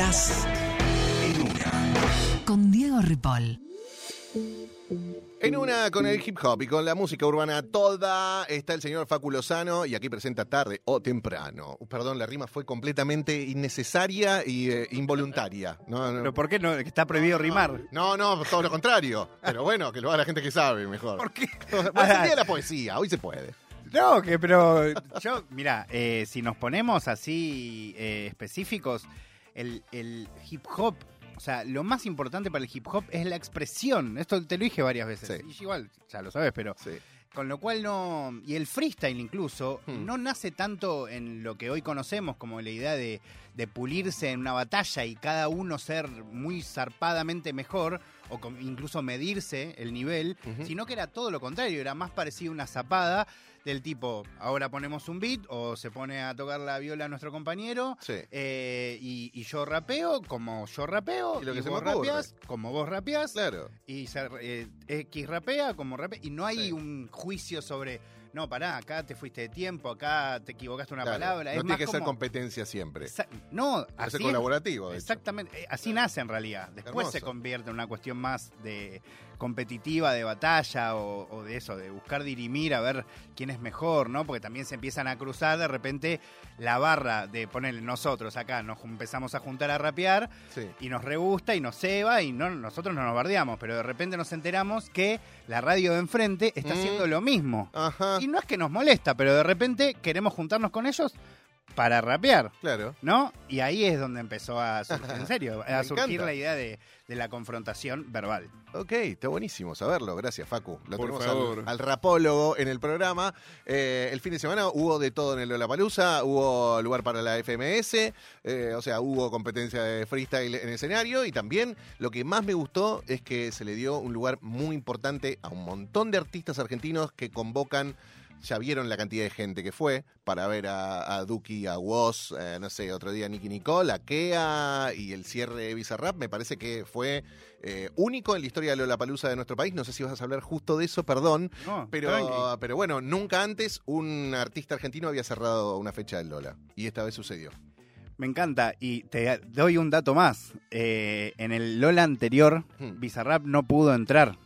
Estás en una. Con Diego Ripoll. En una con el hip hop y con la música urbana toda está el señor Facu Lozano y aquí presenta tarde o temprano. Uh, Perdón, la rima fue completamente innecesaria y eh, involuntaria. No, no, ¿Pero por qué no? Que Está prohibido rimar. no, no, todo lo contrario. Pero bueno, que lo haga la gente que sabe mejor. ¿Por qué? Bueno, es el día de la poesía, hoy se puede. No, que pero yo, mira, eh, si nos ponemos así eh, específicos, el, el hip hop, o sea, lo más importante para el hip hop es la expresión. Esto te lo dije varias veces. Sí. Y igual, ya lo sabes, pero Sí. con lo cual no. Y el freestyle incluso Hmm. no nace tanto en lo que hoy conocemos como la idea de, de pulirse en una batalla y cada uno ser muy zarpadamente mejor o incluso medirse el nivel, sino que era todo lo contrario, era más parecido a una zapada del tipo, ahora ponemos un beat o se pone a tocar la viola nuestro compañero Sí. eh, y, y yo rapeo como yo rapeo Y lo que se vos rapeás como vos rapeás Claro. y se- eh, X rapea como rapea y no hay Sí. un juicio sobre no pará acá te fuiste de tiempo acá te equivocaste una claro. palabra No es tiene más que ser competencia siempre. No así ser colaborativo. Exactamente, eh, así nace en realidad. Después se convierte en una cuestión más de competitiva, de batalla o, o de eso, de buscar dirimir a ver quién es mejor, ¿no? Porque también se empiezan a cruzar de repente la barra de ponerle nosotros acá, nos empezamos a juntar a rapear Sí. y nos re gusta y nos ceba y no, nosotros no nos bardeamos, pero de repente nos enteramos que la radio de enfrente está Mm. haciendo lo mismo. Ajá. Y no es que nos molesta, pero de repente queremos juntarnos con ellos para rapear. Claro. ¿No? Y ahí es donde empezó a surgir, en serio, a surgir encanta. la idea de, de la confrontación verbal. Ok, está buenísimo saberlo. Gracias, Facu. Lo Por tenemos favor. Al, al rapólogo en el programa. Eh, el fin de semana hubo de todo en el Lollapalooza. Hubo lugar para la FMS. eh, o sea, hubo competencia de freestyle en escenario. Y también lo que más me gustó es que se le dio un lugar muy importante a un montón de artistas argentinos que convocan. Ya vieron la cantidad de gente que fue para ver a, a Duki, a Woz, eh, no sé, otro día Nicky Nicole, a Kea y el cierre de Bizarrap. Me parece que fue eh, único en la historia de Lollapalooza de nuestro país. No sé si vas a hablar justo de eso, perdón. No, tranqui. Pero, pero bueno, nunca antes un artista argentino había cerrado una fecha del Lola. Y esta vez sucedió. Me encanta. Y te doy un dato más. Eh, en el Lola anterior, Hmm. Bizarrap no pudo entrar.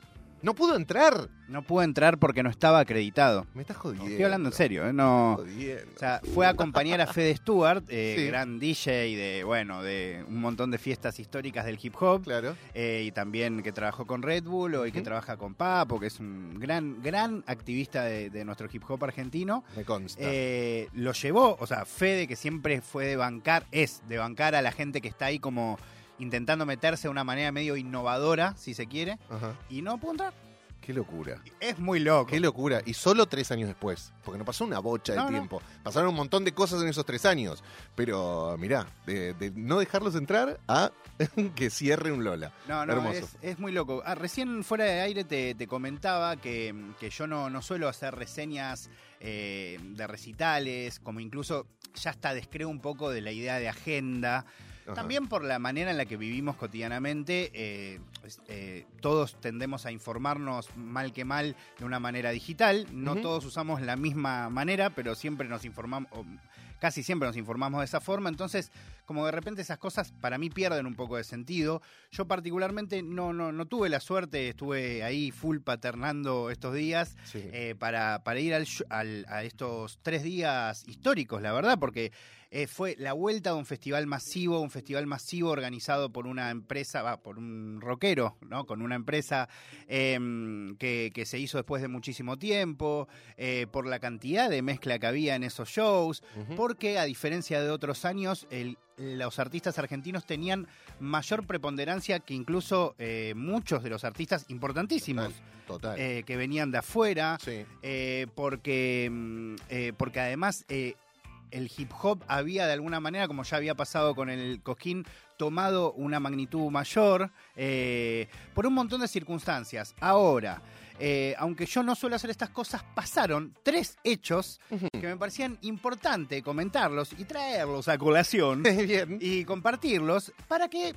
¡No pudo entrar! No pudo entrar porque no estaba acreditado. Me estás jodiendo. Estoy hablando en serio, ¿eh? No... Jodiendo. O sea, fue a acompañar a Fede Stewart, eh, Sí. gran DJ de, bueno, de un montón de fiestas históricas del hip hop. Claro. eh, y también que trabajó con Red Bull o y que trabaja con Papo, que es un gran, gran activista de, de nuestro hip hop argentino. Me consta. Eh, lo llevó, o sea, Fede, que siempre fue de bancar, es de bancar a la gente que está ahí como intentando meterse de una manera medio innovadora, si se quiere, Ajá. y no pudo entrar. Qué locura. Es muy loco. Qué locura. Y solo tres años después. Porque no pasó una bocha de no. tiempo. Pasaron un montón de cosas en esos tres años. Pero mirá, de, de no dejarlos entrar a que cierre un Lola. No, no, Hermoso. es, es muy loco. Ah, recién fuera de aire te, te comentaba que, que yo no, no suelo hacer reseñas eh, de recitales, como incluso ya hasta descreo un poco de la idea de agenda. Ajá. También por la manera en la que vivimos cotidianamente, eh, eh, todos tendemos a informarnos mal que mal de una manera digital. No todos usamos la misma manera, pero siempre nos informamos, o casi siempre nos informamos de esa forma. Entonces, como de repente esas cosas para mí pierden un poco de sentido. Yo particularmente no, no, no tuve la suerte, estuve ahí full paternando estos días Sí. eh, para, para ir al, al- a estos tres días históricos, la verdad, porque eh, fue la vuelta de un festival masivo, un festival masivo organizado por una empresa, va, por un rockero, ¿no? Con una empresa em, que, que se hizo después de muchísimo tiempo, eh, por la cantidad de mezcla que había en esos shows, porque a diferencia de otros años, el- los artistas argentinos tenían mayor preponderancia que incluso eh, muchos de los artistas importantísimos Total. eh, que venían de afuera, sí. eh, porque, mm, porque además el hip hop había de alguna manera, como ya había pasado con el Cosquín, tomado una magnitud mayor eh, por un montón de circunstancias. Ahora, eh, aunque yo no suelo hacer estas cosas, pasaron tres hechos que me parecían importante comentarlos y traerlos a colación Bien. y compartirlos para que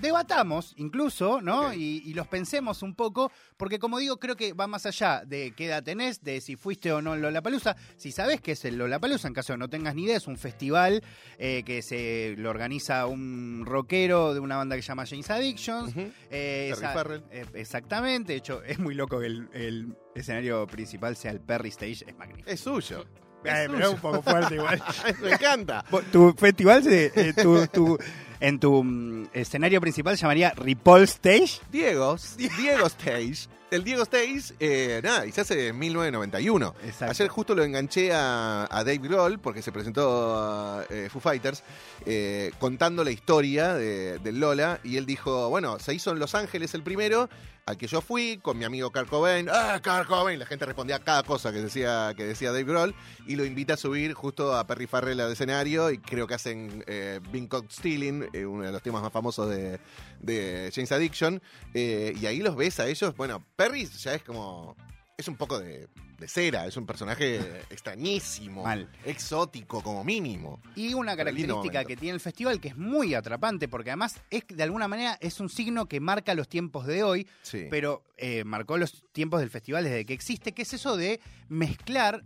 debatamos incluso, ¿no? Y, y los pensemos un poco, porque como digo, creo que va más allá de qué edad tenés, de si fuiste o no en Lollapalooza. Si sabés que es el Lollapalooza, en caso de no tengas ni idea, es un festival eh, que se lo organiza un rockero de una banda que se llama James Addictions. Ujú. Eh, Farrell. eh, exactamente, de hecho, es muy loco que el, el escenario principal sea el Perry Stage, es magnífico. Es suyo. Eh, Es pero es un poco fuerte igual. Me encanta. Tu festival, se- eh, tu- tu- en tu mm, escenario principal se llamaría Ripoll Stage. Diego, Diego Stage. El Diego Stage, eh, nada, y se hace en 1991. Exacto. Ayer justo lo enganché a, a Dave Grohl porque se presentó eh, Foo Fighters eh, contando la historia de, del Lola y él dijo, bueno, se hizo en Los Ángeles el primero, al que yo fui con mi amigo Kurt Cobain. ¡Ah, Kurt Cobain! La gente respondía a cada cosa que decía, que decía Dave Grohl y lo invita a subir justo a Perry Farrell al escenario y creo que hacen eh, Bing Caught Stealing, uno de los temas más famosos de, de James Addiction. eh, y ahí los ves a ellos. Bueno, Perry ya es como. Es un poco de, de cera, es un personaje extrañísimo, Mal. exótico como mínimo. Y una característica que tiene el festival que es muy atrapante, porque además es de alguna manera es un signo que marca los tiempos de hoy, Sí. pero eh, marcó los tiempos del festival desde que existe, que es eso de mezclar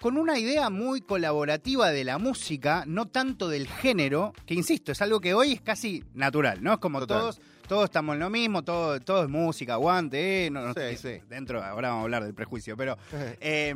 con una idea muy colaborativa de la música, no tanto del género, que insisto, es algo que hoy es casi natural, ¿no? Es como Total. todos, todos estamos en lo mismo, todo, todo es música, aguante, eh, no, no- Sí, sí. dentro, ahora vamos a hablar del prejuicio, pero eh,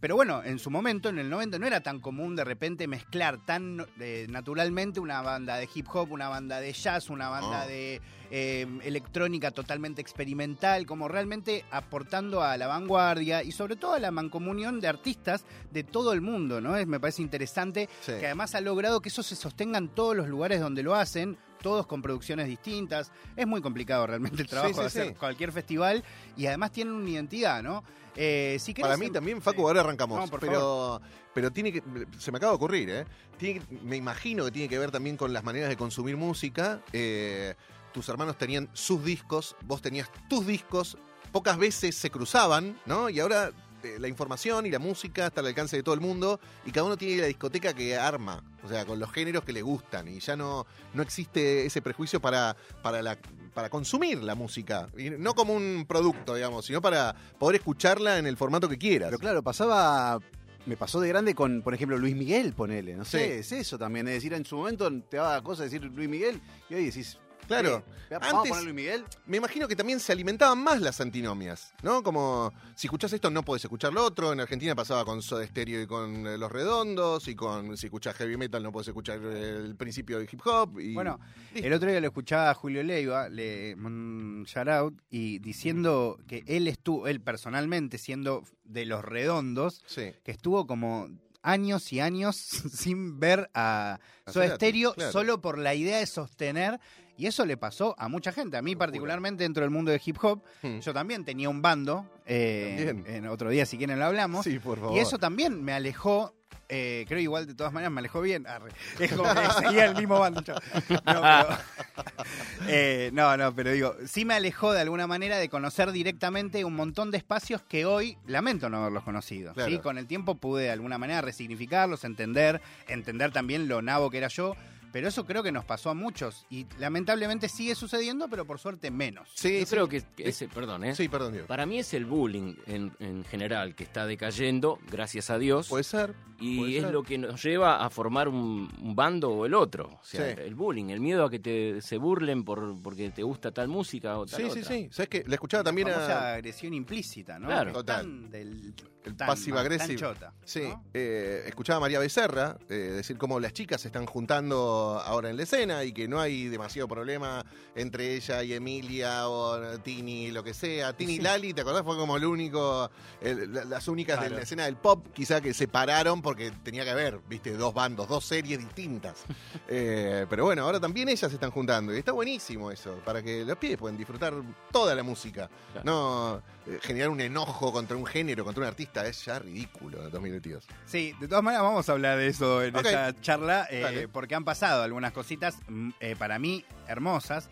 pero bueno, en su momento, en el 90, no era tan común de repente mezclar tan eh, naturalmente una banda de hip hop, una banda de jazz, una banda No. de eh, electrónica totalmente experimental, como realmente aportando a la vanguardia y sobre todo a la mancomunión de artistas de todo el mundo, ¿no? Es, me parece interesante Sí. que además ha logrado que eso se sostenga en todos los lugares donde lo hacen, todos con producciones distintas. Es muy complicado realmente el trabajo Sí, sí, de hacer sí. cualquier festival y además tienen una identidad, ¿no? Eh, si querés, Para mí em- también, Facu, ahora arrancamos. No, por pero, pero tiene que. Se me acaba de ocurrir, ¿eh? Tiene me imagino que tiene que ver también con las maneras de consumir música. Eh, tus hermanos tenían sus discos, vos tenías tus discos, pocas veces se cruzaban, ¿no? Y ahora eh, la información y la música está al alcance de todo el mundo y cada uno tiene la discoteca que arma, o sea, con los géneros que le gustan y ya no, no existe ese prejuicio para, para, la, para consumir la música, y no como un producto, digamos, sino para poder escucharla en el formato que quieras. Pero claro, pasaba. Me pasó de grande con, por ejemplo, Luis Miguel, ponele. No sé, Sí. es eso también. Es decir, en su momento te daba cosa decir Luis Miguel y hoy decís. Claro. Antes- a Luis Miguel. Me imagino que también se alimentaban más las antinomias, ¿no? Como si escuchás esto no podés escuchar lo otro. En Argentina pasaba con Soda Stereo y con eh, Los Redondos y con si escuchás heavy metal no podés escuchar eh, el principio del hip hop. Y, Bueno, Listo. el otro día lo escuchaba a Julio Leiva, le un shout out, y diciendo que él estuvo, él personalmente, siendo de los redondos, Sí. que estuvo como años y años sin ver a Soda Stereo claro. solo por la idea de sostener. Y eso le pasó a mucha gente, a mí particularmente dentro del mundo del hip hop. Hmm. Yo también tenía un bando, eh, También. en otro día si quieren lo hablamos. Sí, por favor. Y eso también me alejó, eh, creo igual de todas maneras me alejó bien. Arre. Es como que seguía el mismo bando. No, pero, eh, no, no, pero digo, sí me alejó de alguna manera de conocer directamente un montón de espacios que hoy lamento no haberlos conocido. Claro. ¿sí? Con el tiempo pude de alguna manera resignificarlos, entender, entender también lo nabo que era yo. Pero eso creo que nos pasó a muchos y lamentablemente sigue sucediendo, pero por suerte menos. Sí, Yo sí. creo que, que ese, perdón, ¿eh? Sí, perdón, Diego. Para mí es el bullying en, en general que está decayendo, gracias a Dios, Puede ser. y puede es ser. lo que nos lleva a formar un, un bando o el otro. O sea, Sí. el bullying, el miedo a que te se burlen por porque te gusta tal música o tal Sí, sí, otra. sí. ¿Sabes qué? Le escuchaba también La a. agresión implícita, ¿no? Claro. Que Total. tan del- El tan passive aggressive. tan chota, Sí, ¿no? eh, escuchaba a María Becerra eh, decir cómo las chicas se están juntando ahora en la escena y que no hay demasiado problema entre ella y Emilia o Tini, lo que sea. Tini y. Lali, ¿te acordás? Fue como el único, el- las únicas de Claro. la escena del pop, quizá que separaron porque tenía que haber, viste, dos bandos, dos series distintas. Eh, pero bueno, ahora también ellas se están juntando y está buenísimo eso, para que los pies puedan disfrutar toda la música. Claro. No generar un enojo contra un género, contra un artista, es ya ridículo en 2022. Sí, de todas maneras vamos a hablar de eso en esta charla, eh, porque han pasado algunas cositas mm, eh, para mí hermosas.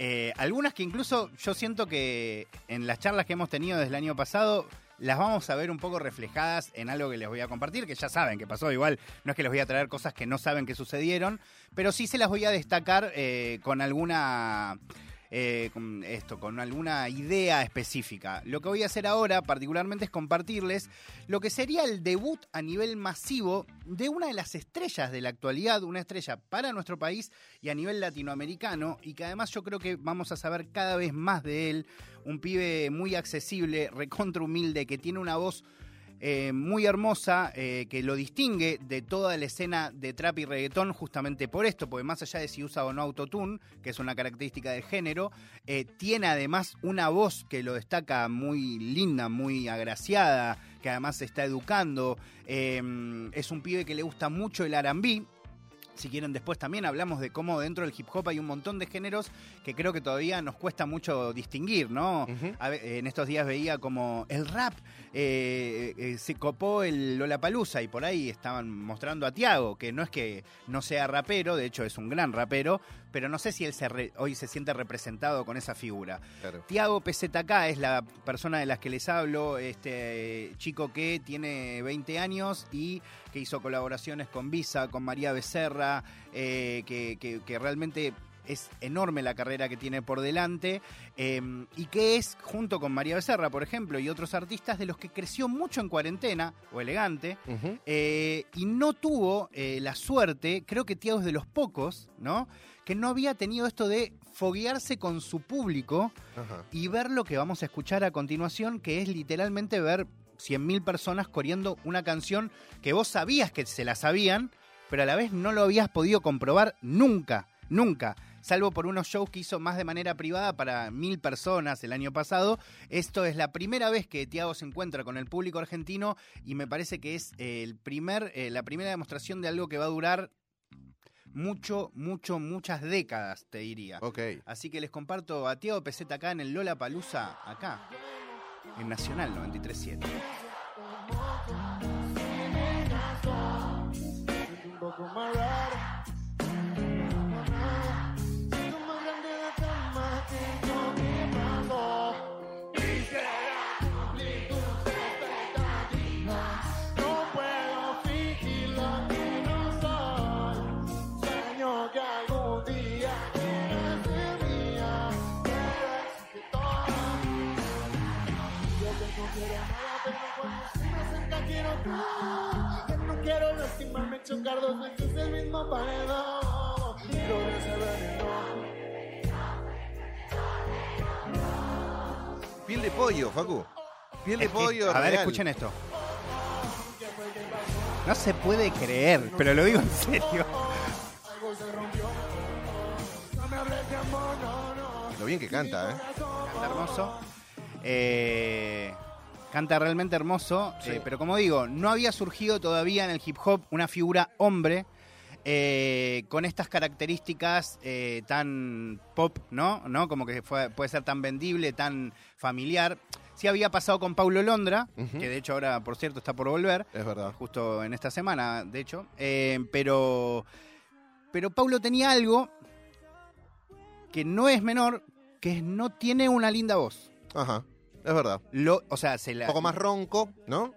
Eh, algunas que incluso yo siento que en las charlas que hemos tenido desde el año pasado las vamos a ver un poco reflejadas en algo que les voy a compartir, que ya saben que pasó. Igual no es que les voy a traer cosas que no saben que sucedieron, pero sí se las voy a destacar eh, con alguna eh, con esto, con alguna idea específica. Lo que voy a hacer ahora, particularmente, es compartirles lo que sería el debut a nivel masivo de una de las estrellas de la actualidad, una estrella para nuestro país y a nivel latinoamericano, y que además yo creo que vamos a saber cada vez más de él. Un pibe muy accesible, recontra humilde, que tiene una voz eh, muy hermosa eh, que lo distingue de toda la escena de trap y reggaetón justamente por esto, porque más allá de si usa o no autotune, que es una característica del género, eh, tiene además una voz que lo destaca muy linda, muy agraciada, que además se está educando. es un pibe que le gusta mucho el R&B, si quieren, después también hablamos de cómo dentro del hip hop hay un montón de géneros que creo que todavía nos cuesta mucho distinguir, ¿no? en estos días veía como el rap eh, eh, se copó el Lollapalooza y por ahí estaban mostrando a Tiago, que no es que no sea rapero, de hecho es un gran rapero, pero no sé si él se hoy se siente representado con esa figura. Tiago PZK es la persona de las que les hablo, este chico que tiene 20 años y que hizo colaboraciones con Visa, con María Becerra, eh, que, realmente es enorme la carrera que tiene por delante em, y que es, junto con María Becerra, por ejemplo, y otros artistas, de los que creció mucho en cuarentena, o elegante, eh, y no tuvo eh, la suerte, creo que Tiago es de los pocos, ¿no? que no había tenido esto de foguearse con su público y ver lo que vamos a escuchar a continuación, que es literalmente ver 100.000 personas corriendo una canción que vos sabías que se la sabían, pero a la vez no lo habías podido comprobar nunca, nunca. Salvo por unos shows que hizo más de manera privada para mil personas el año pasado. Esto es la primera vez que Tiago se encuentra con el público argentino y me parece que es el primer, eh, la primera demostración de algo que va a durar mucho, mucho, muchas décadas, te diría. Ok. Así que les comparto a Tiago Peseta acá en el Lola Palusa, acá, en Nacional 937. Lastimarme, chocar dos veces el mismo paredón. Piel de pollo, Facu. Piel de pollo. A ver, escuchen esto. No se puede creer, pero lo digo en serio. Lo bien que canta, ¿eh? Canta hermoso. Eh, Canta realmente hermoso, eh, pero como digo, no había surgido todavía en el hip hop una figura hombre eh, con estas características eh, tan pop, ¿no? ¿no? Como que puede ser tan vendible, tan familiar. Sí había pasado con Paulo Londra, que de hecho ahora, por cierto, está por volver. Es verdad. Justo en esta semana, de hecho. pero, pero Paulo tenía algo que no es menor, que no tiene una linda voz. Ajá. Es verdad. Lo, o sea, se Un poco más ronco, ¿no?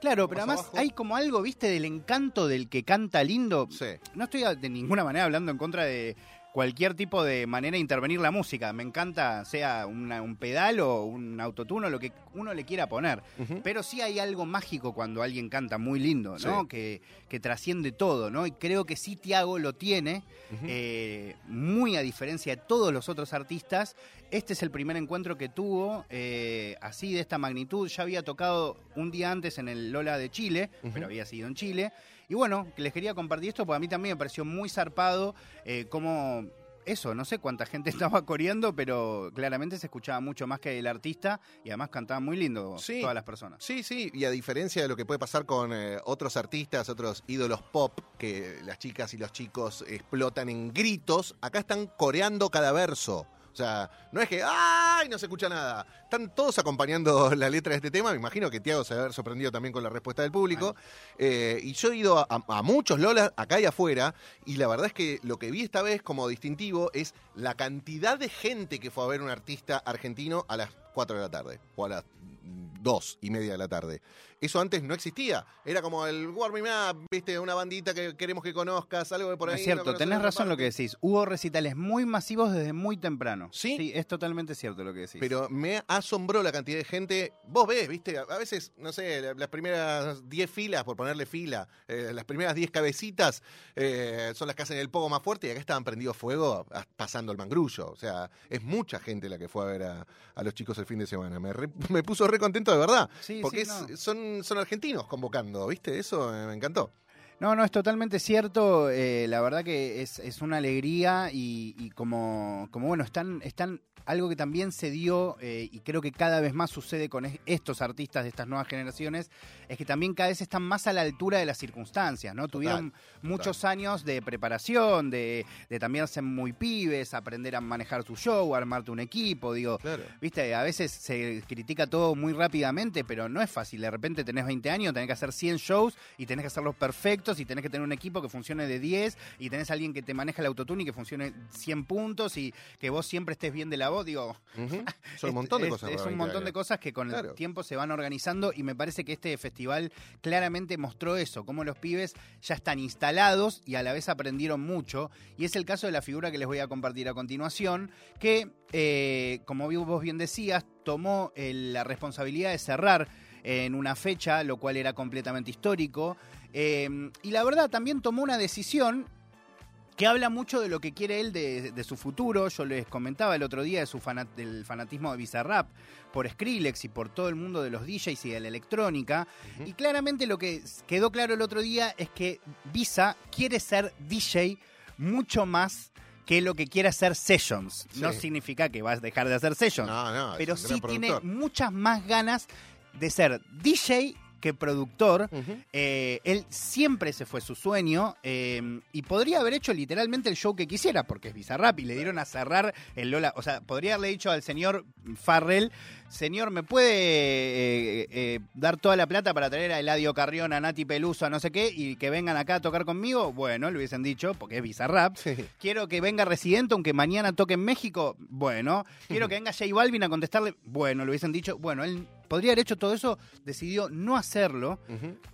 Claro, pero además hay como algo, viste, del encanto del que canta lindo. Sí. No estoy de ninguna manera hablando en contra de cualquier tipo de manera de intervenir la música. Me encanta, sea un pedal o un autotuno, lo que uno le quiera poner. Pero sí hay algo mágico cuando alguien canta muy lindo, ¿no? Que, que, trasciende todo, ¿no? Y creo que sí Tiago lo tiene, eh, muy a diferencia de todos los otros artistas. Este es el primer encuentro que tuvo, eh, así de esta magnitud. Ya había tocado un día antes en el Lola de Chile, pero había sido en Chile. Y bueno, les quería compartir esto porque a mí también me pareció muy zarpado eh, cómo eso, no sé cuánta gente estaba coreando, pero claramente se escuchaba mucho más que el artista y además cantaba muy lindo todas las personas. Sí, sí, y a diferencia de lo que puede pasar con eh, otros artistas, otros ídolos pop, que las chicas y los chicos explotan en gritos, acá están coreando cada verso. O sea, no es que ¡ay! no se escucha nada. Están todos acompañando la letra de este tema. Me imagino que Tiago se va a haber sorprendido también con la respuesta del público. Eh, y yo he ido a, muchos Lolas acá y afuera. Y la verdad es que lo que vi esta vez como distintivo es la cantidad de gente que fue a ver un artista argentino a las 4 de la tarde. O a las 2 y media de la tarde. Eso antes no existía. Era como el warming up, viste, una bandita que queremos que conozcas, algo de por No ahí. es cierto, no tenés razón lo que decís. Hubo recitales muy masivos desde muy temprano. ¿Sí? es totalmente cierto lo que decís. Pero me asombró la cantidad de gente. Vos ves, viste, a veces, no sé, la- las primeras 10 filas, por ponerle fila, eh, las primeras 10 cabecitas eh, son las que hacen el poco más fuerte y acá estaban prendidos fuego a- pasando el mangrullo. O sea, es mucha gente la que fue a ver a, a los chicos el fin de semana. Me, re- me puso re contento de verdad. Sí, porque sí, es- no. son, son argentinos convocando, ¿viste? Eso me encantó. No, no, es totalmente cierto. eh, la verdad que es, es una alegría y, y como, como, bueno, están, están algo que también se dio eh, y creo que cada vez más sucede con es- estos artistas de estas nuevas generaciones, es que también cada vez están más a la altura de las circunstancias, ¿no? Tuvieron muchos años de preparación, de, de también ser muy pibes, aprender a manejar tu show, armarte un equipo, digo, Claro. Viste, a veces se critica todo muy rápidamente, pero no es fácil. De repente tenés 20 años, tenés que hacer 100 shows y tenés que hacerlos perfectos y tenés que tener un equipo que funcione de 10 y tenés alguien que te maneja el autotune y que funcione 100 puntos y que vos siempre estés bien de la voz. Digo. Son un es- montón de cosas. Es un 20 montón de cosas que con Claro. el tiempo se van organizando y me parece que este festival claramente mostró eso, cómo los pibes ya están instalados y a la vez aprendieron mucho. Y es el caso de la figura que les voy a compartir a continuación, que, eh, como vos bien decías, tomó eh, la responsabilidad de cerrar en una fecha, lo cual era completamente histórico. Eh, y la verdad también tomó una decisión que habla mucho de lo que quiere él de, de su futuro. Yo les comentaba el otro día de su fana- del fanatismo de Bizarrap por Skrillex y por todo el mundo de los DJs y de la electrónica. Y claramente lo que quedó claro el otro día es que Visa quiere ser DJ mucho más que lo que quiere hacer Sessions. No significa que vas a dejar de hacer Sessions No, no, pero sí tiene muchas más ganas de ser DJ que productor. Eh, él siempre se fue su sueño eh, y podría haber hecho literalmente el show que quisiera, porque es Bizarrap y le dieron a cerrar el Lola. O sea, podría haberle dicho al señor Farrell, señor, ¿me puede eh, eh, dar toda la plata para traer a Eladio Carrión, a Nati Peluso, a no sé qué, y que vengan acá a tocar conmigo? Bueno, le hubiesen dicho, porque es Bizarrap. Sí. Quiero que venga Residente, aunque mañana toque en México. Bueno. Quiero que venga J Balvin a contestarle. Bueno, le hubiesen dicho. Bueno, él podría haber hecho todo eso, decidió no hacerlo,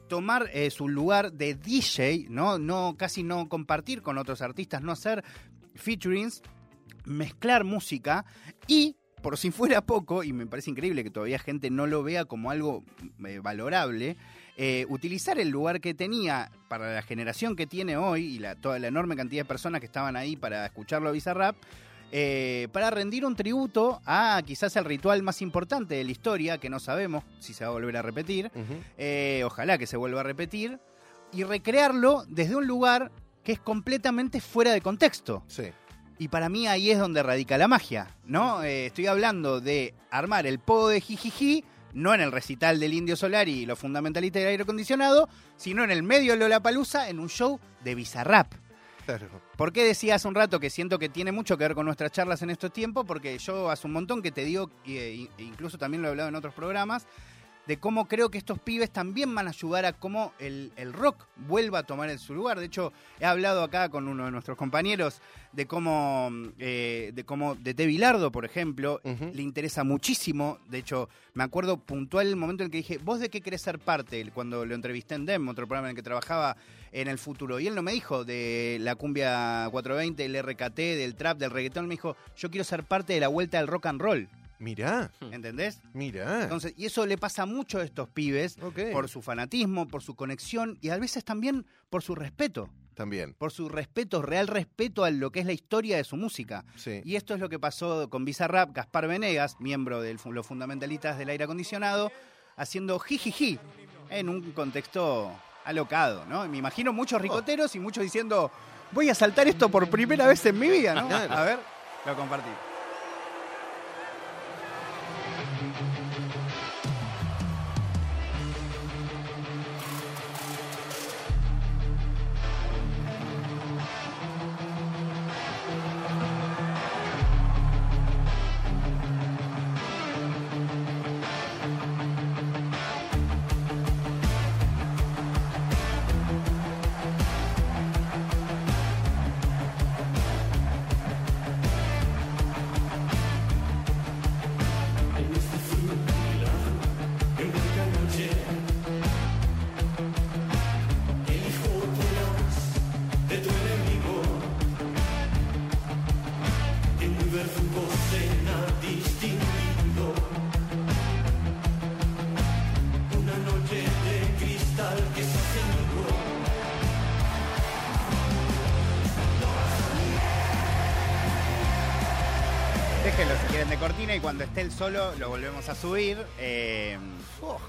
tomar eh, su lugar de DJ, ¿no? no casi no compartir con otros artistas, no hacer featurings, mezclar música y por si fuera poco, y me parece increíble que todavía gente no lo vea como algo eh, valorable, eh, utilizar el lugar que tenía para la generación que tiene hoy y la, toda la enorme cantidad de personas que estaban ahí para escucharlo a Bizarrap, eh, para rendir un tributo a quizás el ritual más importante de la historia, que no sabemos si se va a volver a repetir, eh, ojalá que se vuelva a repetir, y recrearlo desde un lugar que es completamente fuera de contexto. Sí. Y para mí ahí es donde radica la magia, ¿no? Eh, estoy hablando de armar el podo de Jijiji, no en el recital del Indio Solar y los fundamentalistas del aire acondicionado, sino en el medio de Lollapalooza en un show de Bizarrap. Claro. ¿Por qué decía hace un rato que siento que tiene mucho que ver con nuestras charlas en estos tiempos? Porque yo hace un montón que te digo, y- e incluso también lo he hablado en otros programas, de cómo creo que estos pibes también van a ayudar a cómo el, el rock vuelva a tomar su lugar. De hecho, he hablado acá con uno de nuestros compañeros de cómo, eh, de cómo de T. Bilardo, por ejemplo, le interesa muchísimo. De hecho, me acuerdo puntual el momento en el que dije, ¿vos de qué querés ser parte? Cuando lo entrevisté en DEM, otro programa en el que trabajaba en el futuro. Y él no me dijo de la cumbia 420, el RKT, del trap, del reggaetón. Me dijo, yo quiero ser parte de la vuelta del rock and roll. Mirá, ¿Entendés? mirá. Entonces, y eso le pasa mucho a estos pibes Ok. por su fanatismo, por su conexión y a veces también por su respeto. También. Por su respeto, real respeto a lo que es la historia de su música. Sí. Y esto es lo que pasó con Bizarrap, Gaspar Venegas, miembro de los fundamentalistas del aire acondicionado, haciendo jijiji en un contexto alocado, ¿no? Me imagino muchos ricoteros y muchos diciendo, voy a saltar esto por primera vez en mi vida, ¿no? A ver, lo compartí. Cuando esté el solo lo volvemos a subir. Eh, oh,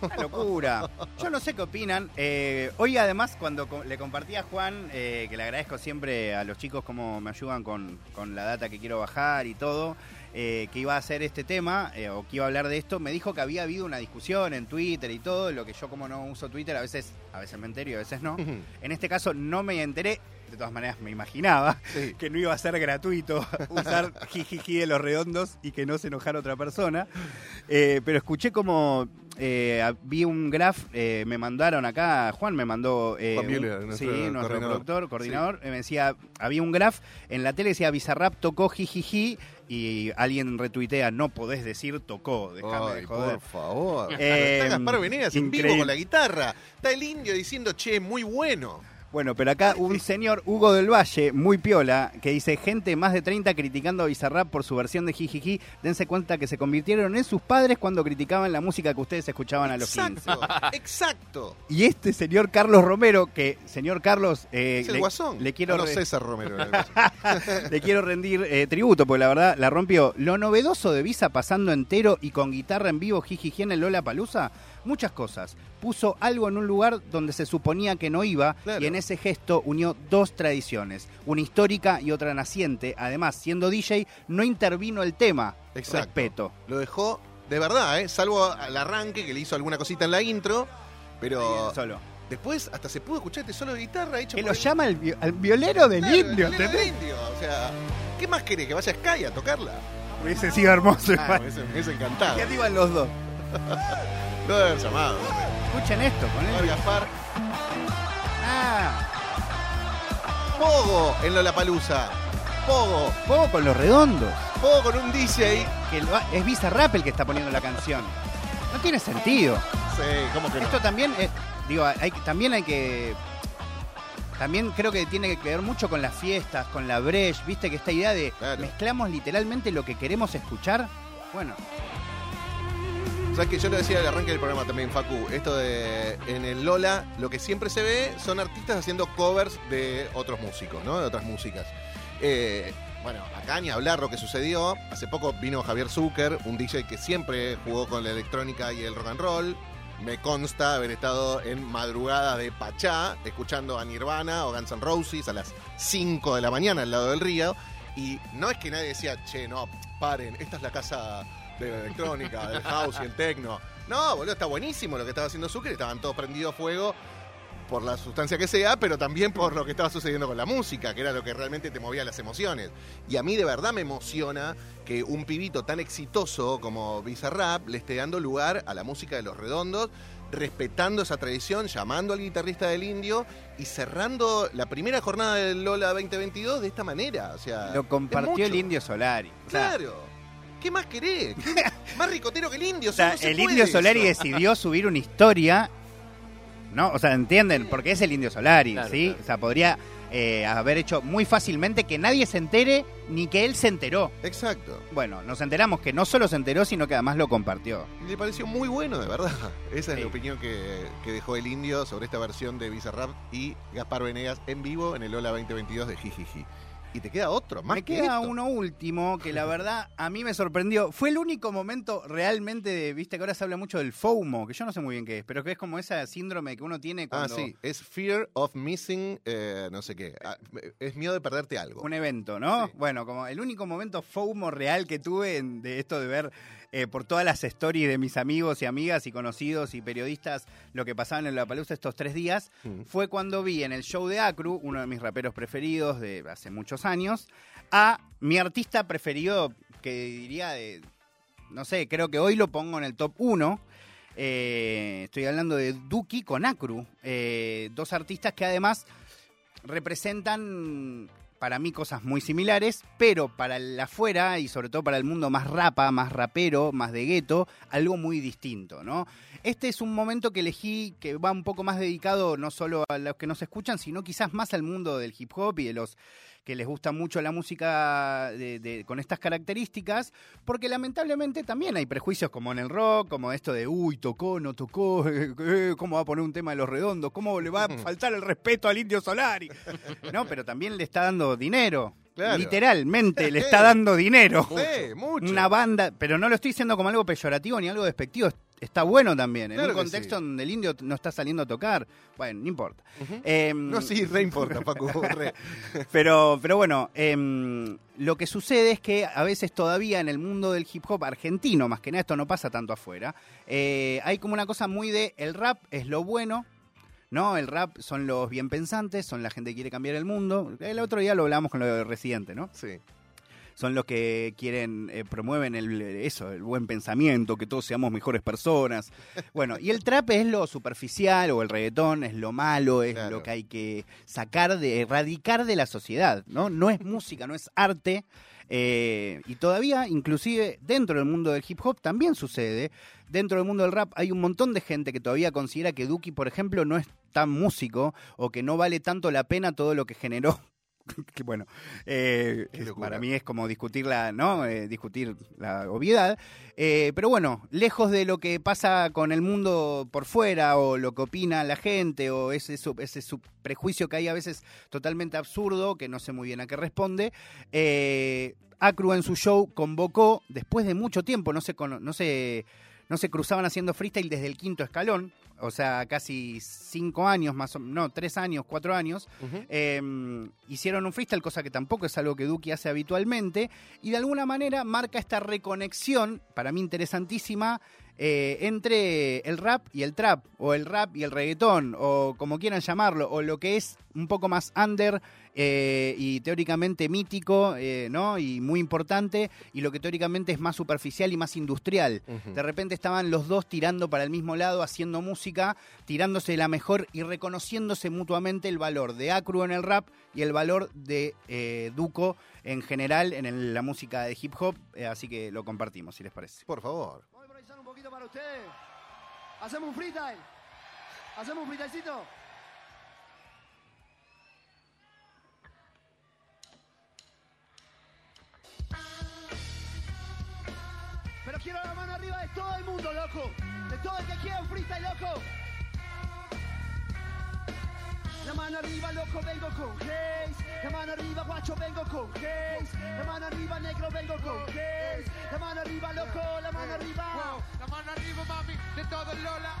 una locura. Yo no sé qué opinan. Eh, hoy además cuando co- le compartí a Juan, eh, que le agradezco siempre a los chicos cómo me ayudan con, con la data que quiero bajar y todo, eh, que iba a hacer este tema o que iba a hablar de esto, me dijo que había habido una discusión en Twitter y todo, lo que yo como no uso Twitter a veces, a veces me entero y a veces no. En este caso no me enteré, de todas maneras me imaginaba Sí. que no iba a ser gratuito usar jijiji de los redondos y que no se enojara otra persona. Eh, pero escuché como eh, vi un graph, eh, me mandaron acá, Juan me mandó eh, Juan un- Müller, sí, nuestro nuestro coordinador. productor, coordinador, me decía, había un graph en la tele decía Bizarrap tocó jijiji y alguien retuitea, no podés decir tocó, déjame de joder. por favor. Eh, Está Gaspar Venegas en vivo con la guitarra. Está el indio diciendo, che, muy bueno. Bueno, pero acá un señor, Hugo del Valle, muy piola, que dice, gente más de 30 criticando a Bizarrap por su versión de Jijiji, dense cuenta que se convirtieron en sus padres cuando criticaban la música que ustedes escuchaban a los 15. Exacto, exacto. Y este señor Carlos Romero, que, señor Carlos, eh, Es el le, guasón. le quiero no, re- César Romero. le quiero rendir eh, tributo, porque la verdad la rompió. Lo novedoso de Visa pasando entero y con guitarra en vivo Jijiji en el Lola Palusa, muchas cosas. Puso algo en un lugar donde se suponía que no iba Claro. y en ese gesto unió dos tradiciones, una histórica y otra naciente. Además, siendo DJ, no intervino el tema. Exacto. Respeto. Lo dejó de verdad, ¿eh? salvo al arranque que le hizo alguna cosita en la intro. Pero Solo. después hasta se pudo escuchar este solo de guitarra hecho Que por lo el- llama el, vi- al violero del Claro, el indio, violero del indio. O sea, ¿qué más querés? ¿Que vaya a Sky a tocarla? Hubiese sido hermoso. Ah, me hubiese- me hubiese encantado. ¿Qué iban los dos? Lo debe haber llamado. Escuchen esto, con él. Gaspar. Ah, Pogo en Lollapalooza. Pogo. juego con los redondos. Pogo con un DJ. que lo ha- es Bizarrap el que está poniendo la canción. No tiene sentido. Sí, ¿cómo que no? Esto también, es- digo, hay, también hay que... También creo que tiene que ver mucho con las fiestas, con la breche, viste que esta idea de Claro. mezclamos literalmente lo que queremos escuchar. Bueno, ¿Sabes que yo lo decía al arranque del programa también, Facu? Esto de en el Lola, lo que siempre se ve son artistas haciendo covers de otros músicos, ¿no? De otras músicas. Eh, bueno, acá ni hablar lo que sucedió. Hace poco vino Javier Zucker, un DJ que siempre jugó con la electrónica y el rock and roll. Me consta haber estado en madrugadas de Pachá, escuchando a Nirvana o Guns N' Roses a las 5 de la mañana al lado del río. Y no es que nadie decía, che, no, paren, esta es la casa de la electrónica, del house y el techno. No, boludo, está buenísimo lo que estaba haciendo Zucker, estaban todos prendidos a fuego por la sustancia que sea, pero también por lo que estaba sucediendo con la música, que era lo que realmente te movía las emociones. Y a mí de verdad me emociona que un pibito tan exitoso como Bizarrap le esté dando lugar a la música de los redondos, respetando esa tradición, llamando al guitarrista del indio y cerrando la primera jornada del Lola 2022 de esta manera. O sea, lo compartió el. Indio Solari. O sea, Claro. ¿Qué más querés? ¿Qué- más ricotero que el indio. o sea, no se el puede Indio eso. Solari decidió subir una historia, ¿no? O sea, ¿entienden? Porque es el Indio Solari, Claro, ¿sí? claro. O sea, podría eh, haber hecho muy fácilmente que nadie se entere ni que él se enteró. Exacto. Bueno, nos enteramos que no solo se enteró, sino que además lo compartió. Y le pareció muy bueno, de verdad. Esa es Sí. la opinión que, que dejó el indio sobre esta versión de Bizarrap y Gaspar Venegas en vivo en el Lola 2022 de Jijiji. Y te queda otro, más me que queda esto. uno último que la verdad a mí me sorprendió. Fue el único momento realmente de, viste que ahora se habla mucho del FOMO, que yo no sé muy bien qué es, pero que es como ese síndrome que uno tiene Ah, cuando sí, es Fear of Missing, eh, no sé qué. Ah, es miedo de perderte algo. un evento, ¿no? Sí. Bueno, como el único momento FOMO real que tuve en- de esto de ver eh, por todas las stories de mis amigos y amigas y conocidos y periodistas lo que pasaban en la palusa estos tres días, Mm. fue cuando vi en el show de Acru, uno de mis raperos preferidos de hace muchos años, a mi artista preferido, que diría de, no sé, creo que hoy lo pongo en el top 1. Eh, estoy hablando de Duki con Acru, eh, dos artistas que además representan para mí cosas muy similares, pero para el afuera y sobre todo para el mundo más rapa, más rapero, más de gueto, algo muy distinto, ¿no? Este es un momento que elegí que va un poco más dedicado no solo a los que nos escuchan, sino quizás más al mundo del hip hop y de los que les gusta mucho la música de- de- con estas características, porque lamentablemente también hay prejuicios como en el rock, como esto de, uy, tocó, no tocó, eh, cómo va a poner un tema de los redondos, cómo le va a faltar el respeto al indio Solari. No, pero también le está dando dinero. Claro. literalmente le está dando dinero. Sí, mucho. Una banda, pero no lo estoy diciendo como algo peyorativo ni algo despectivo. Es- Está bueno también, en Claro un contexto sí. donde el indio no está saliendo a tocar. Bueno, no importa. Em, No, sí, re importa, re. Pero, pero bueno, em, lo que sucede es que a veces todavía en el mundo del hip hop argentino, más que nada, esto no pasa tanto afuera, eh, hay como una cosa muy de el rap es lo bueno, ¿no? El rap son los bien pensantes, son la gente que quiere cambiar el mundo. El otro día lo hablamos con lo de Residente, ¿no? Sí. Son los que quieren, eh, promueven el, eso, el buen pensamiento, que todos seamos mejores personas. Bueno, y el trap es lo superficial, o el reggaetón es lo malo, es Claro. lo que hay que sacar, de erradicar de la sociedad, ¿no? No es música, no es arte. eh, y todavía, inclusive dentro del mundo del hip hop, también sucede. Dentro del mundo del rap hay un montón de gente que todavía considera que Duki, por ejemplo, no es tan músico o que no vale tanto la pena todo lo que generó que bueno, eh, para mí es como discutir la, ¿no? Eh, discutir la obviedad. Eh, pero bueno, lejos de lo que pasa con el mundo por fuera o lo que opina la gente o ese, sub- ese sub- prejuicio que hay a veces totalmente absurdo, que no sé muy bien a qué responde, Acru en su show convocó, después de mucho tiempo, no se, no se, no se cruzaban haciendo freestyle desde el quinto escalón, o sea, casi cinco años más o no, tres años, cuatro años, eh, hicieron un freestyle, cosa que tampoco es algo que Duki hace habitualmente, y de alguna manera marca esta reconexión, para mí interesantísima, eh, entre el rap y el trap, o el rap y el reggaetón, o como quieran llamarlo, o lo que es un poco más under eh, y teóricamente mítico, eh, ¿no? Y muy importante, y lo que teóricamente es más superficial y más industrial. De repente estaban los dos tirando para el mismo lado, haciendo música, tirándose la mejor y reconociéndose mutuamente el valor de Acru en el rap y el valor de eh, Duco en general en el- la música de hip hop. así que lo compartimos, si les parece. Por favor. Vamos a improvisar un poquito para ustedes. Hacemos un freestyle. Hacemos un freestylecito. Pero quiero la mano arriba de todo el mundo, loco. De todo el que quiera un freestyle, loco. La mano arriba, loco, vengo con Haze. La mano arriba, guacho, vengo con Haze. La mano arriba, negro, vengo con Haze. La mano arriba, loco, la mano arriba. La mano arriba, mami, de todo el Lola.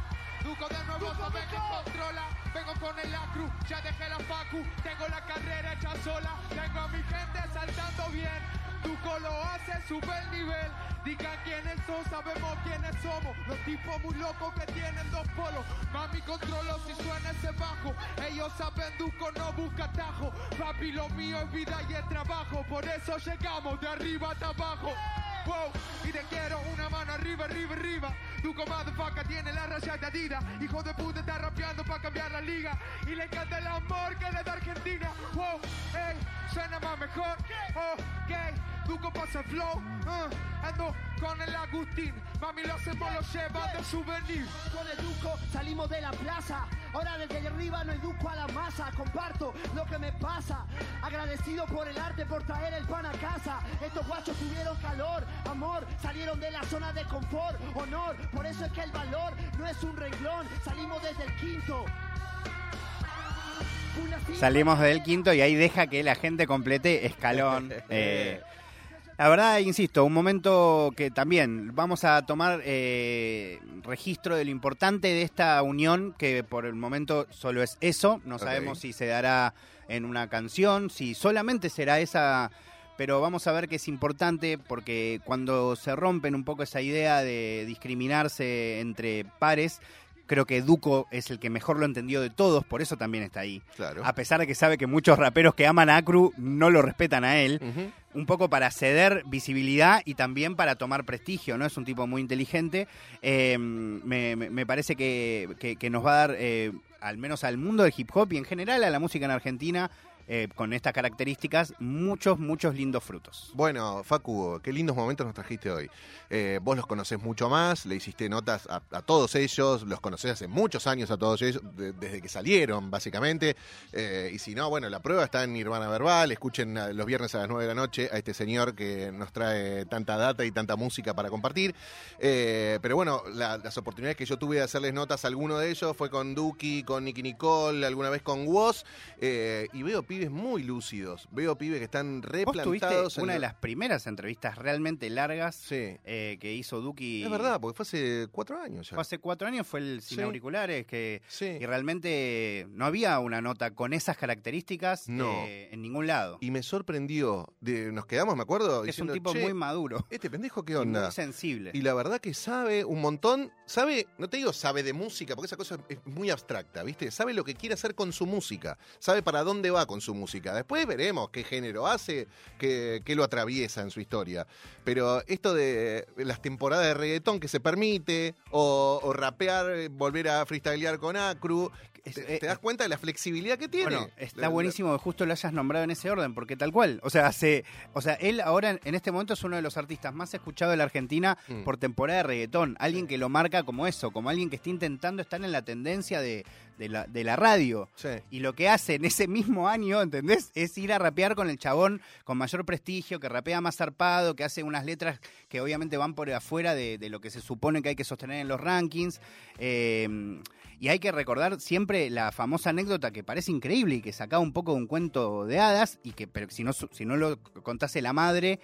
Duco de nuevo, Duco, Duco. controla. Vengo con el Acru, ya dejé la Facu. Tengo la carrera hecha sola. Tengo a mi gente saltando bien. Duco lo hace, sube el nivel. Digan quiénes son, sabemos quiénes somos. Los tipos muy locos que tienen dos polos. Mami, controlo si suena ese bajo. Ellos saben, Duco no busca atajo. Papi, lo mío es vida y es trabajo. Por eso llegamos de arriba hasta abajo. Y te quiero una mano arriba, arriba, arriba. Duco motherfucker tiene la raya de. Hijo de puta está rapeando para cambiar la liga. Y le encanta el amor que le da Argentina. Wow, ey, suena más mejor. Ok, Duco pasa el flow. uh, ando con el Agustín. Mami lo hacemos, lo lleva de souvenir. Con el Duco salimos de la plaza. Ahora desde arriba no educo a la masa. Comparto lo que me pasa. Agradecido por el arte, por traer el pan a casa. Estos guachos tuvieron calor, amor. Salieron de la zona de confort, honor. Por eso es que el valor no es un renglón. Salimos desde el quinto. Salimos del quinto y ahí deja que la gente complete escalón. Eh, la verdad, insisto, un momento que también vamos a tomar eh, registro de lo importante de esta unión, que por el momento solo es eso. No sabemos si se dará en una canción, si solamente será esa. Pero vamos a ver que es importante porque cuando se rompen un poco esa idea de discriminarse entre pares, creo que Duco es el que mejor lo entendió de todos, por eso también está ahí. Claro. A pesar de que sabe que muchos raperos que aman a Acru no lo respetan a él, un poco para ceder visibilidad y también para tomar prestigio, ¿no? Es un tipo muy inteligente. Eh, me, me- me parece que, que- que nos va a dar, eh, al menos al mundo del hip hop y en general a la música en Argentina, eh, con estas características, muchos, muchos lindos frutos. Bueno, Facu, qué lindos momentos nos trajiste hoy. Eh, vos los conocés mucho más, le hiciste notas a, todos ellos, los conocés hace muchos años a todos ellos, de- desde que salieron, básicamente. Eh, y si no, bueno, la prueba está en Nirvana Verbal. Escuchen los viernes a las 9 de la noche a este señor que nos trae tanta data y tanta música para compartir. Pero bueno, la- las oportunidades que yo tuve de hacerles notas a alguno de ellos fue con Duki, con Nicky Nicole, alguna vez con Woz. y veo pibes pibes muy lúcidos. Veo pibes que están replantados. en una lo- de las primeras entrevistas realmente largas Sí. eh, que hizo Duki. Es verdad, porque fue hace cuatro años ya. Fue hace cuatro años, fue el Sin Sí. Auriculares, que Sí. y realmente no había una nota con esas características No. eh, en ningún lado. Y me sorprendió. De, nos quedamos, me acuerdo, es un tipo "Che, muy maduro Este pendejo, ¿qué y onda? muy sensible. Y la verdad que sabe un montón, sabe, no te digo sabe de música, porque esa cosa es muy abstracta, ¿viste? Sabe lo que quiere hacer con su música, sabe para dónde va con su música. Después veremos qué género hace, qué, qué lo atraviesa en su historia. Pero esto de las temporadas de reggaetón que se permite, o, o rapear, eh, volver a freestylear con Acru, te, eh, te das cuenta de la flexibilidad que tiene. Bueno, está buenísimo que justo lo hayas nombrado en ese orden, porque tal cual. O sea, hace, o sea, él ahora en- en este momento es uno de los artistas más escuchados de la Argentina Mm. por temporada de reggaetón. Alguien que lo marca como eso, como alguien que está intentando estar en la tendencia de, de la, de la radio. Sí. Y lo que hace en ese mismo año, ¿entendés? Es ir a rapear con el chabón con mayor prestigio, que rapea más zarpado, que hace unas letras que obviamente van por afuera de, de lo que se supone que hay que sostener en los rankings. Eh, y hay que recordar siempre la famosa anécdota que parece increíble y que sacaba un poco de un cuento de hadas, y que pero si no, si no lo contase la madre,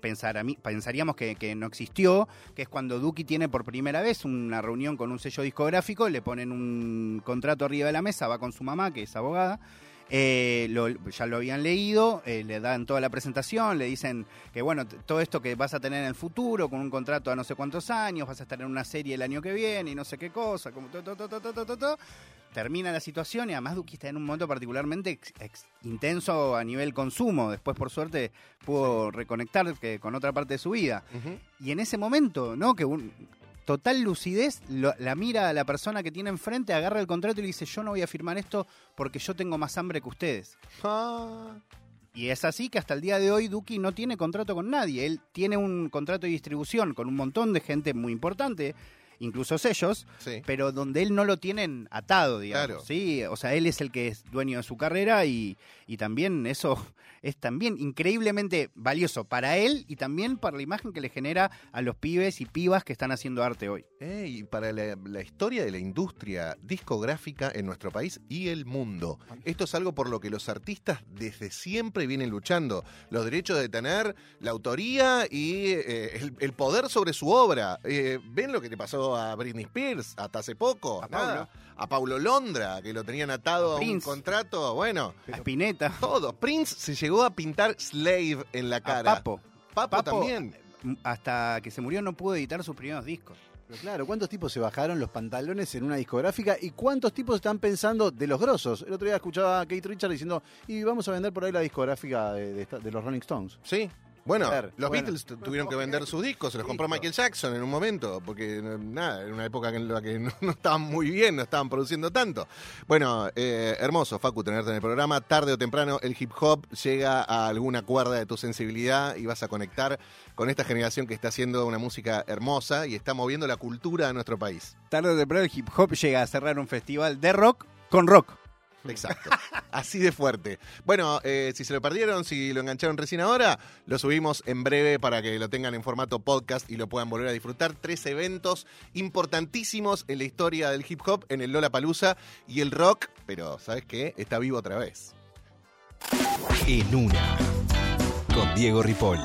pensar pensaríamos que, que no existió, que es cuando Duki tiene por primera vez una reunión con un sello discográfico, le ponen un contrato arriba de la mesa, va con su mamá, que es abogada, eh, ya lo habían leído, eh, le dan toda la presentación, le dicen que bueno, todo esto que vas a tener en el futuro, con un contrato a no sé cuántos años, vas a estar en una serie el año que viene y no sé qué cosa, como to, to, to, to, to, to, to, to. Termina la situación y además Duki está en un momento particularmente ex- ex- intenso a nivel consumo, después por suerte pudo reconectar que- con otra parte de su vida. Y en ese momento, ¿no? Que un total lucidez, lo- la mira a la persona que tiene enfrente, agarra el contrato y le dice, yo no voy a firmar esto porque yo tengo más hambre que ustedes. Ah, Y es así que hasta el día de hoy Duki no tiene contrato con nadie. Él tiene un contrato de distribución con un montón de gente muy importante, incluso sellos, sí. pero donde él no lo tienen atado, digamos. Claro. ¿sí? O sea, él es el que es dueño de su carrera y, y también eso es también increíblemente valioso para él y también para la imagen que le genera a los pibes y pibas que están haciendo arte hoy. Eh, y para la, la historia de la industria discográfica en nuestro país y el mundo. Esto es algo por lo que los artistas desde siempre vienen luchando. Los derechos de tener la autoría y eh, el, el poder sobre su obra. Eh, ¿Ven lo que le pasó a Britney Spears hasta hace poco? A Nada. A Paulo Londra, que lo tenían atado A a, un contrato. Bueno, A Spinetta, todo. Prince se llegó a pintar Slave en la a cara. Papo. Papo, Papo, también. Hasta que se murió no pudo editar sus primeros discos. Pero claro, ¿cuántos tipos se bajaron los pantalones en una discográfica y cuántos tipos están pensando de los grosos? El otro día escuchaba a Kate Richards diciendo, y vamos a vender por ahí la discográfica de, de los Rolling Stones. Sí. Bueno, los bueno. Beatles tu- tuvieron que vender sus discos, se los compró Michael Jackson en un momento, porque eh, nada, en una época en la que no, no estaban muy bien, no estaban produciendo tanto. Bueno, eh, hermoso, Facu, tenerte en el programa. Tarde o temprano el hip hop llega a alguna cuerda de tu sensibilidad y vas a conectar con esta generación que está haciendo una música hermosa y está moviendo la cultura de nuestro país. Tarde o temprano el hip hop llega a cerrar un festival de rock con rock. Exacto. Así de fuerte. Bueno, eh, si se lo perdieron, si lo engancharon recién ahora, lo subimos en breve para que lo tengan en formato podcast y lo puedan volver a disfrutar. Tres eventos importantísimos en la historia del hip hop, en el Lola Palusa y el rock, pero ¿sabes qué? Está vivo otra vez. En una. Con Diego Ripoll.